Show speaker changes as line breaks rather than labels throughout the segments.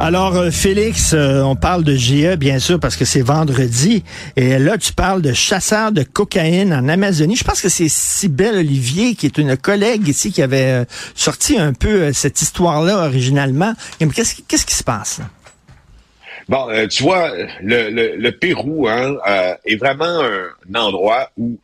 Alors, euh, Félix, euh, on parle de GE, bien sûr, parce que c'est vendredi. Et là, tu parles de chasseurs de cocaïne en Amazonie. Je pense que c'est Sybelle Olivier, qui est une collègue ici, qui avait euh, sorti un peu cette histoire-là originalement. Qu'est-ce qui se passe?
Bon, tu vois, le, Pérou hein, est vraiment un endroit où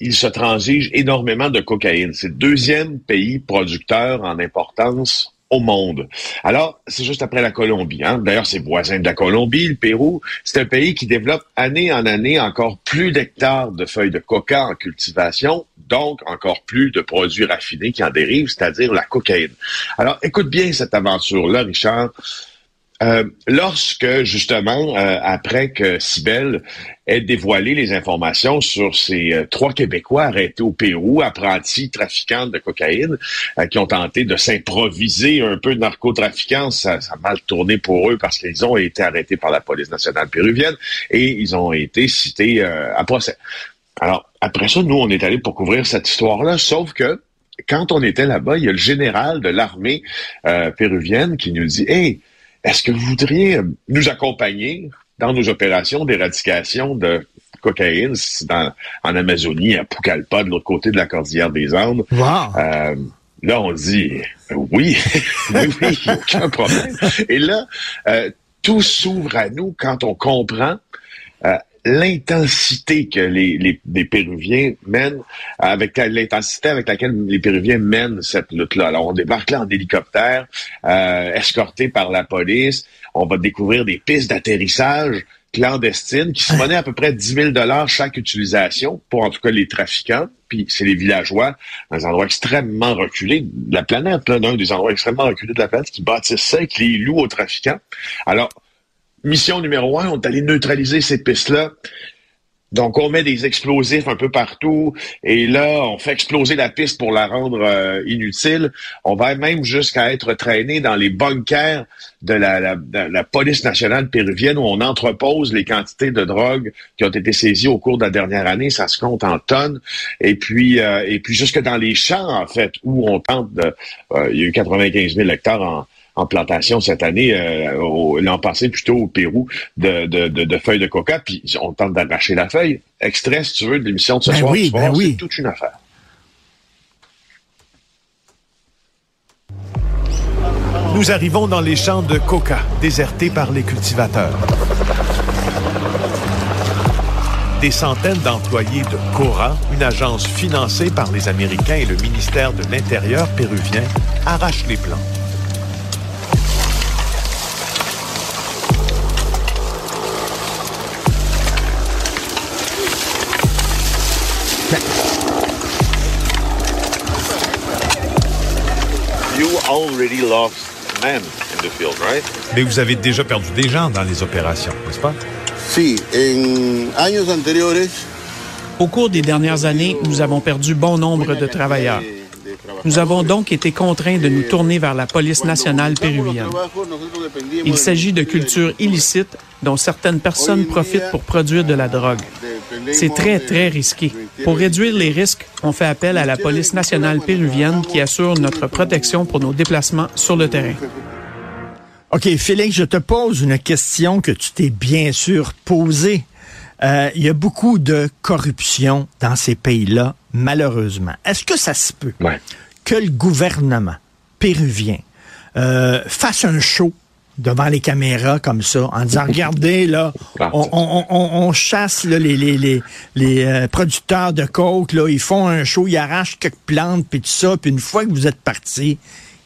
il se transige énormément de cocaïne. C'est le deuxième pays producteur en importance au monde. Alors, c'est juste après la Colombie. Hein? D'ailleurs, c'est voisin de la Colombie, le Pérou. C'est un pays qui développe année en année encore plus d'hectares de feuilles de coca en cultivation, donc encore plus de produits raffinés qui en dérivent, c'est-à-dire la cocaïne. Alors, écoute bien cette aventure-là, Richard. Euh, lorsque, justement, euh, après que Sibelle ait dévoilé les informations sur ces euh, trois Québécois arrêtés au Pérou, apprentis trafiquants de cocaïne, qui ont tenté de s'improviser un peu de narcotrafiquants, ça, ça, a mal tourné pour eux parce qu'ils ont été arrêtés par la police nationale péruvienne et ils ont été cités à procès. Alors, après ça, nous, on est allés pour couvrir cette histoire-là, sauf que quand on était là-bas, il y a le général de l'armée péruvienne qui nous dit, hey, est-ce que vous voudriez nous accompagner dans nos opérations d'éradication de cocaïne dans, en Amazonie, à Pucallpa, de l'autre côté de la cordillère des Andes? Euh, là, on dit oui, oui, oui, aucun problème. Et là, euh, tout s'ouvre à nous quand on comprend euh, l'intensité que les, les, les, Péruviens mènent, avec l'intensité avec laquelle les Péruviens mènent cette lutte-là. Alors, on débarque là en hélicoptère, euh, escorté par la police. On va découvrir des pistes d'atterrissage clandestines qui se monnaient à peu près 10 000 dollars chaque utilisation pour en tout cas les trafiquants. Puis c'est les villageois dans des endroits extrêmement reculés de la planète, là, des endroits extrêmement reculés de la planète qui bâtissent ça et qui les louent aux trafiquants. Alors, mission numéro un, on est allé neutraliser ces pistes-là. Donc, on met des explosifs un peu partout et là, on fait exploser la piste pour la rendre euh, inutile. On va même jusqu'à être traîné dans les bunkers de la, police nationale péruvienne où on entrepose les quantités de drogue qui ont été saisies au cours de la dernière année. Ça se compte en tonnes. Et puis, euh, et puis jusque dans les champs, en fait, où on tente de... Euh, il y a eu 95 000 hectares en, en plantation cette année, euh, l'an passé plutôt au Pérou, de, de, de, feuilles de coca, puis on tente d'arracher la feuille. Extrait, si tu veux, de l'émission de ce
ben
soir,
oui, ben oui.
c'est toute une affaire.
Nous arrivons dans les champs de coca, désertés par les cultivateurs. Des centaines d'employés de Cora, une agence financée par les Américains et le ministère de l'Intérieur péruvien, arrachent les plants. Mais vous avez déjà perdu des gens dans les opérations, n'est-ce pas?
Si, en años anteriores.
Au cours des dernières années, nous avons perdu bon nombre de travailleurs. Nous avons donc été contraints de nous tourner vers la police nationale péruvienne. Il s'agit de cultures illicites dont certaines personnes profitent pour produire de la drogue. C'est très, très risqué. Pour réduire les risques, on fait appel à la police nationale péruvienne qui assure notre protection pour nos déplacements sur le terrain.
OK, Félix, je te pose une question que tu t'es bien sûr posée. Euh, il y a beaucoup de corruption dans ces pays-là, malheureusement. Est-ce que ça se peut que le gouvernement péruvien euh, fasse un show devant les caméras comme ça, en disant regardez là, on, chasse les, les, les, euh, producteurs de coke là, ils font un show, ils arrachent quelques plantes puis tout ça, puis une fois que vous êtes parti,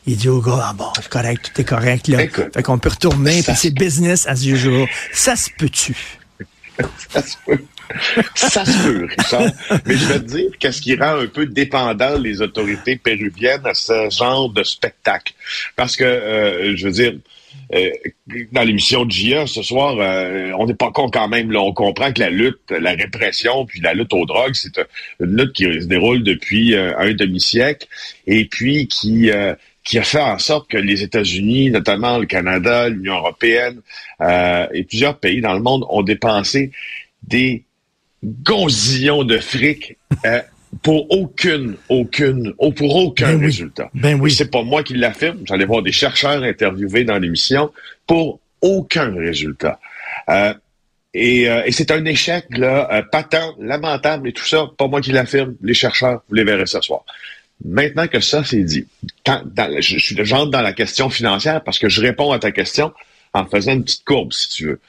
il dit au gars ah bon c'est correct, tout est correct là, fait qu'on peut retourner puis c'est business as usual. Ça se peut-tu?
Ça se peut. Ça se peut, Richard. Mais je vais te dire qu'est-ce qui rend un peu dépendant les autorités péruviennes à ce genre de spectacle. Parce que, euh, je veux dire, euh, dans l'émission de JA ce soir, euh, on n'est pas con quand même. Là, on comprend que la lutte, la répression, puis la lutte aux drogues, c'est une lutte qui se déroule depuis un demi-siècle et puis qui qui a fait en sorte que les États-Unis, notamment le Canada, l'Union européenne euh, et plusieurs pays dans le monde ont dépensé des gonzillons de fric euh, pour aucune, aucune, pour aucun
Ben
résultat.
Ben oui.
C'est pas moi qui l'affirme. J'allais voir des chercheurs interviewés dans l'émission pour aucun résultat. Euh, et, euh, et c'est un échec là, euh, patent, lamentable et tout ça. Pas moi qui l'affirme. Les chercheurs, vous les verrez ce soir. Maintenant que ça c'est dit, quand, dans, je, je, j'entre dans la question financière parce que je réponds à ta question en faisant une petite courbe, si tu veux.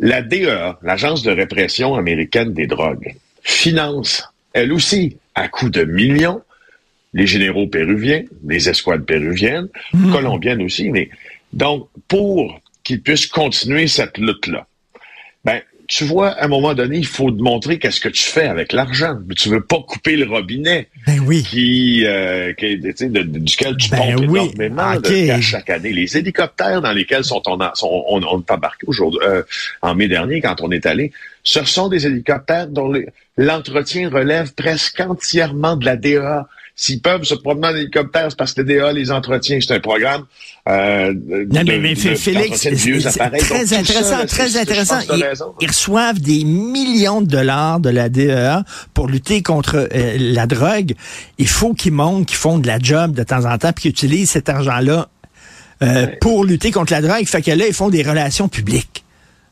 La DEA, l'Agence de répression américaine des drogues, finance, elle aussi, à coût de millions, les généraux péruviens, les escouades péruviennes, mmh. colombiennes aussi, mais donc, pour qu'ils puissent continuer cette lutte-là, ben, tu vois, à un moment donné, il faut te montrer qu'est-ce que tu fais avec l'argent. Tu veux pas couper le robinet
ben oui.
qui, euh, qui de, de, duquel tu ben pompes oui. énormément okay. de chaque année. Les hélicoptères dans lesquels sont on, sont, on, embarqué aujourd'hui, euh, en mai dernier, quand on est allé, ce sont des hélicoptères dont l'entretien relève presque entièrement de la DEA. S'ils peuvent se promener en hélicoptère, c'est parce que DA les entretiens. C'est un programme euh,
non, de, mais, mais de, Félix, c'est très intéressant, ça, très intéressant. Ils, ils, reçoivent des millions de dollars de la DEA pour lutter contre euh, la drogue. Il faut qu'ils montrent qu'ils font de la job de temps en temps, puis qu'ils utilisent cet argent-là euh, ouais. pour lutter contre la drogue. Fait que là, ils font des relations publiques.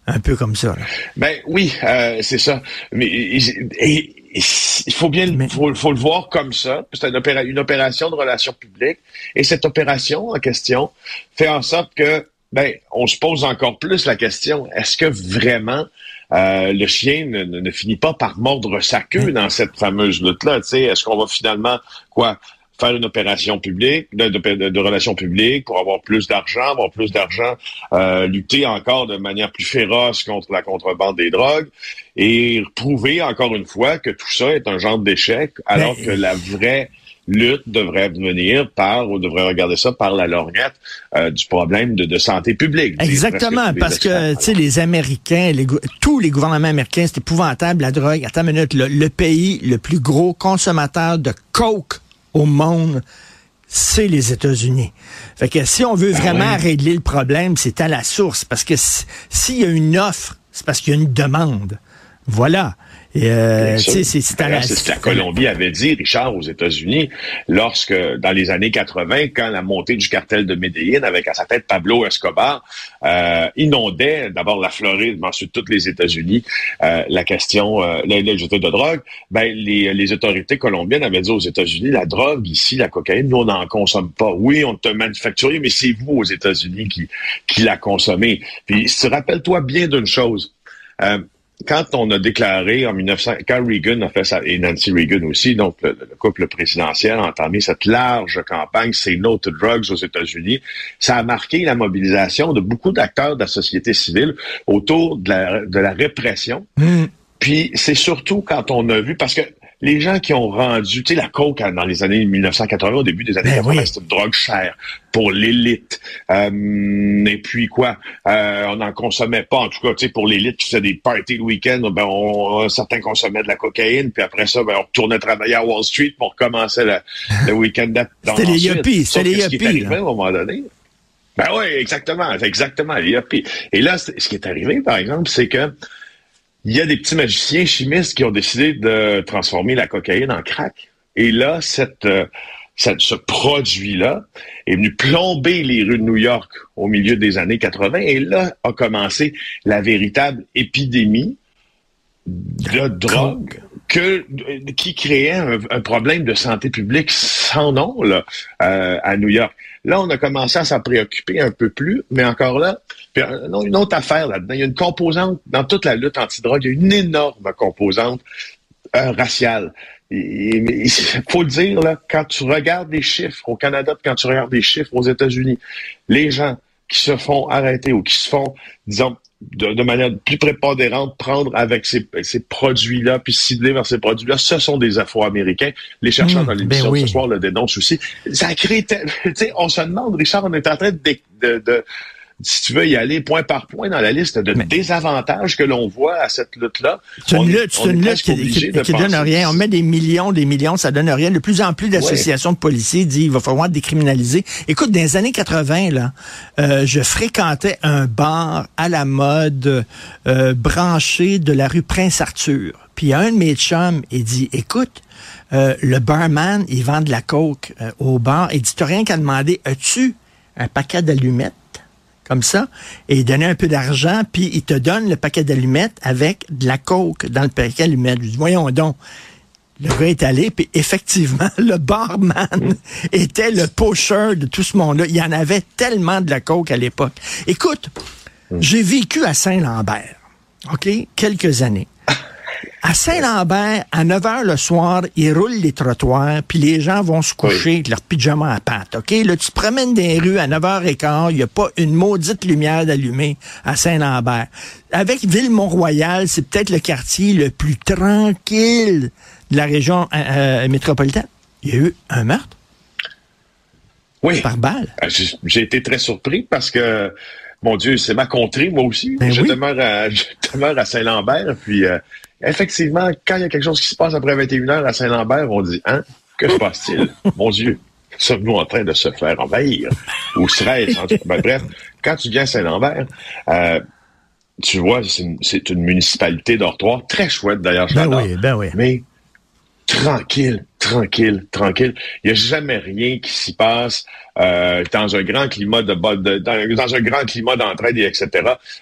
Un peu comme ça. Là.
Ben oui, euh, c'est ça. Mais et, et, il faut bien Mais... faut, faut, le voir comme ça. C'est une, opéra une, opération de relations publiques. Et cette opération en question fait en sorte que ben, on se pose encore plus la question, est-ce que vraiment euh, le chien ne, ne, ne, finit pas par mordre sa queue dans cette fameuse lutte-là? Est-ce qu'on va finalement quoi faire une opération publique, de, de, de, relations publiques pour avoir plus d'argent, avoir plus d'argent, euh, lutter encore de manière plus féroce contre la contrebande des drogues et prouver encore une fois que tout ça est un genre d'échec, alors que la vraie lutte devrait venir par, ou devrait regarder ça par la lorgnette euh, du problème de, de, santé publique.
Exactement, parce que, tu sais, les Américains, les, tous les gouvernements américains, c'est épouvantable, la drogue. Attends une minute, le, le pays le plus gros consommateur de coke au monde, c'est les États-Unis. Fait que si on veut
Ah
vraiment oui. régler le problème, c'est à la source. Parce que s'il y a une offre, c'est parce qu'il y a une demande. Voilà. Et euh, c'est
ce que la Colombie avait dit, Richard, aux États-Unis, lorsque, dans les années 80, quand la montée du cartel de Medellín, avec à sa tête Pablo Escobar, euh, inondait d'abord la Floride, mais ensuite toutes les États-Unis, euh, la question, euh, l'industrie de drogue, ben, les, les autorités colombiennes avaient dit aux États-Unis, la drogue ici, la cocaïne, nous, on n'en consomme pas. Oui, on te manufacture, mais c'est vous, aux États-Unis, qui, qui la consommez. Puis, rappelle-toi bien d'une chose. Euh, quand on a déclaré en 1900, quand Reagan a fait ça, et Nancy Reagan aussi, donc le, le couple présidentiel a entamé cette large campagne Say No to Drugs aux États-Unis, ça a marqué la mobilisation de beaucoup d'acteurs de la société civile autour de la, de la répression. Mm. Puis c'est surtout quand on a vu, parce que les gens qui ont rendu, tu sais, la coke dans les années 1980, au début des années ben 80, oui. c'était une drogue chère pour l'élite. Euh, et puis quoi, euh, on n'en consommait pas, en tout cas, tu sais, pour l'élite qui faisait des parties le week-end, ben, on, certains consommaient de la cocaïne, puis après ça, ben, on retournait travailler à Wall Street pour commencer le, le week-end
C'était les yuppies, c'était les yuppies.
Ce qui est arrivé à un moment donné, ben oui, exactement, exactement, les yuppies. Et là, ce qui est arrivé, par exemple, c'est que il y a des petits magiciens chimistes qui ont décidé de transformer la cocaïne en crack. Et là, cette, euh, cette ce produit-là est venu plomber les rues de New York au milieu des années 80. Et là a commencé la véritable épidémie de drogue que, qui créait un, un, problème de santé publique sans nom là, euh, à New York. Là, on a commencé à s'en préoccuper un peu plus, mais encore là, puis, non, une autre affaire là-dedans. Il y a une composante, dans toute la lutte anti-drogue, il y a une énorme composante euh, raciale. Il faut le dire, là, quand tu regardes les chiffres au Canada, quand tu regardes les chiffres aux États-Unis, les gens qui se font arrêter ou qui se font, disons, de, de, manière plus prépondérante, prendre avec ces, ces produits-là, puis cibler vers ces produits-là, ce sont des Afro-Américains. Les chercheurs mmh, dans l'émission ben oui. ce soir le dénoncent aussi. Ça crée, tu sais, on se demande, Richard, on est en train de, de, de si tu veux y aller point par point dans la liste de désavantages que l'on voit à cette lutte-là.
C'est une lutte, c'est une lutte qui, qui, donne rien. On met des millions, des millions, ça donne rien. De plus en plus d'associations de policiers disent il va falloir décriminaliser. Écoute, dans les années 80, là, euh, je fréquentais un bar à la mode euh, branché de la rue Prince-Arthur. Puis un de mes chums, il dit, écoute, euh, le barman, il vend de la coke euh, au bar. Il dit, t'as rien qu'à demander, as-tu un paquet d'allumettes? Comme ça, et il donnait un peu d'argent, puis il te donne le paquet d'allumettes avec de la coke dans le paquet d'allumettes. Je dis, voyons donc. Le gars est allé, puis effectivement, le barman était le pusher de tout ce monde-là. Il y en avait tellement de la coke à l'époque. Écoute, j'ai vécu à Saint-Lambert, OK, quelques années. À Saint-Lambert, à 9 h le soir, ils roulent les trottoirs, puis les gens vont se coucher avec leur pyjama à pâte. OK? Là, tu te promènes dans les rues à 9h15, il n'y a pas une maudite lumière d'allumée à Saint-Lambert. Avec Ville-Mont-Royal, c'est peut-être le quartier le plus tranquille de la région euh, euh, métropolitaine. Il y a eu un meurtre?
Oui.
Par balle?
Euh, j'ai été très surpris parce que mon Dieu, c'est ma contrée, moi aussi. Ben je, demeure à, je, demeure à, Saint-Lambert. Puis, effectivement, quand il y a quelque chose qui se passe après 21 h à Saint-Lambert, on dit, hein, que se passe-t-il? Mon Dieu, sommes-nous en train de se faire envahir? Ou serait-ce? Ben, bref, quand tu viens à Saint-Lambert, euh, tu vois, c'est une, municipalité dortoir, très chouette d'ailleurs,
ben oui, ben oui.
Mais tranquille, tranquille, tranquille. Il n'y a jamais rien qui s'y passe euh, dans un grand climat de, de dans, un grand climat d'entraide, etc.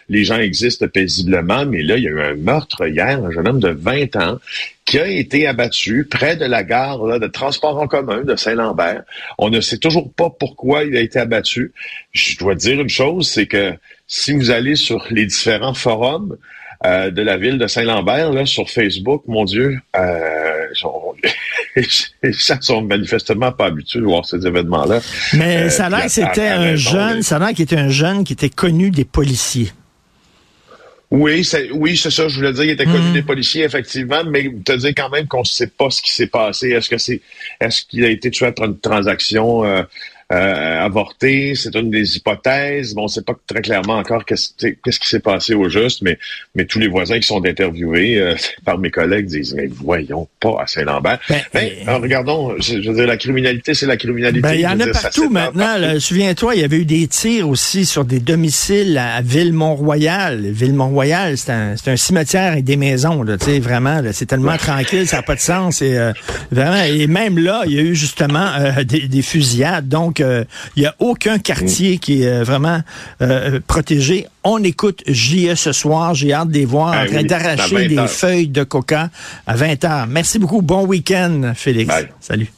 Les gens existent paisiblement, mais là, il y a eu un meurtre hier, un jeune homme de 20 ans qui a été abattu près de la gare de transport en commun de Saint-Lambert. On ne sait toujours pas pourquoi il a été abattu. Je dois dire une chose, c'est que si vous allez sur les différents forums, euh, de la ville de Saint-Lambert là sur Facebook, mon Dieu, euh, les gens sont manifestement pas habitués de voir ces événements-là.
Mais euh, ça a l'air que c'était un jeune, ça a l'air qu'il était un jeune qui était connu des policiers.
Oui, c'est oui, c'est ça. Je voulais dire, il était connu hmm. des policiers effectivement, mais te dire quand même qu'on ne sait pas ce qui s'est passé. Est-ce que c'est, est-ce qu'il a été tué après une transaction euh, avorté, c'est une des hypothèses. Bon, on ne sait pas très clairement encore qu'est-ce, qui s'est passé au juste, mais, mais tous les voisins qui sont interviewés euh, par mes collègues disent Mais voyons pas à Saint-Lambert. Ben, ben euh, regardons, je, veux dire, la criminalité, c'est la criminalité.
Ben, il y en a partout maintenant. souviens-toi, il y avait eu des tirs aussi sur des domiciles à, Ville-Mont-Royal. Ville-Mont-Royal, c'est un, un cimetière et des maisons, là, vraiment. c'est tellement tranquille, ça n'a pas de sens. Et, vraiment, et même là, il y a eu justement des, des fusillades. Donc, donc, il n'y a aucun quartier qui est euh, vraiment euh, protégé. On écoute JE ce soir. J'ai hâte de les voir en ben train d'arracher des feuilles de coca à 20 h Merci beaucoup. Bon week-end, Félix. Salut.